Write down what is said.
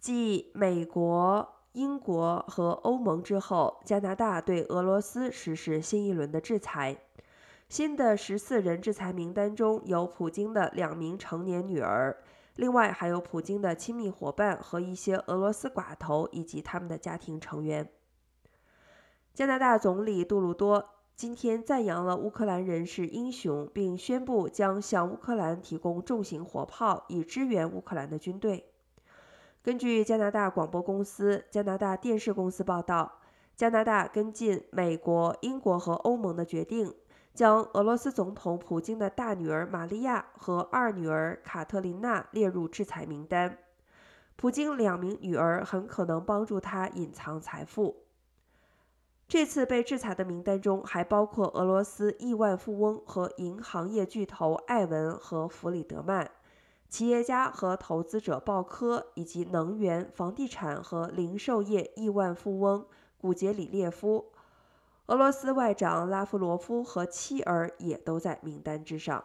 继美国、英国和欧盟之后，加拿大对俄罗斯实施新一轮的制裁。新的十四人制裁名单中有普京的两名成年女儿，另外还有普京的亲密伙伴和一些俄罗斯寡头以及他们的家庭成员。加拿大总理杜鲁多今天赞扬了乌克兰人是英雄，并宣布将向乌克兰提供重型火炮，以支援乌克兰的军队。根据加拿大广播公司、加拿大电视公司报道，加拿大跟进美国、英国和欧盟的决定。将俄罗斯总统普京的大女儿玛利亚和二女儿卡特琳娜列入制裁名单。普京两名女儿很可能帮助他隐藏财富。这次被制裁的名单中还包括俄罗斯亿万富翁和银行业巨头艾文和弗里德曼、企业家和投资者鲍科，以及能源、房地产和零售业亿万富翁古杰里列夫。俄罗斯外长拉夫罗夫和妻儿也都在名单之上。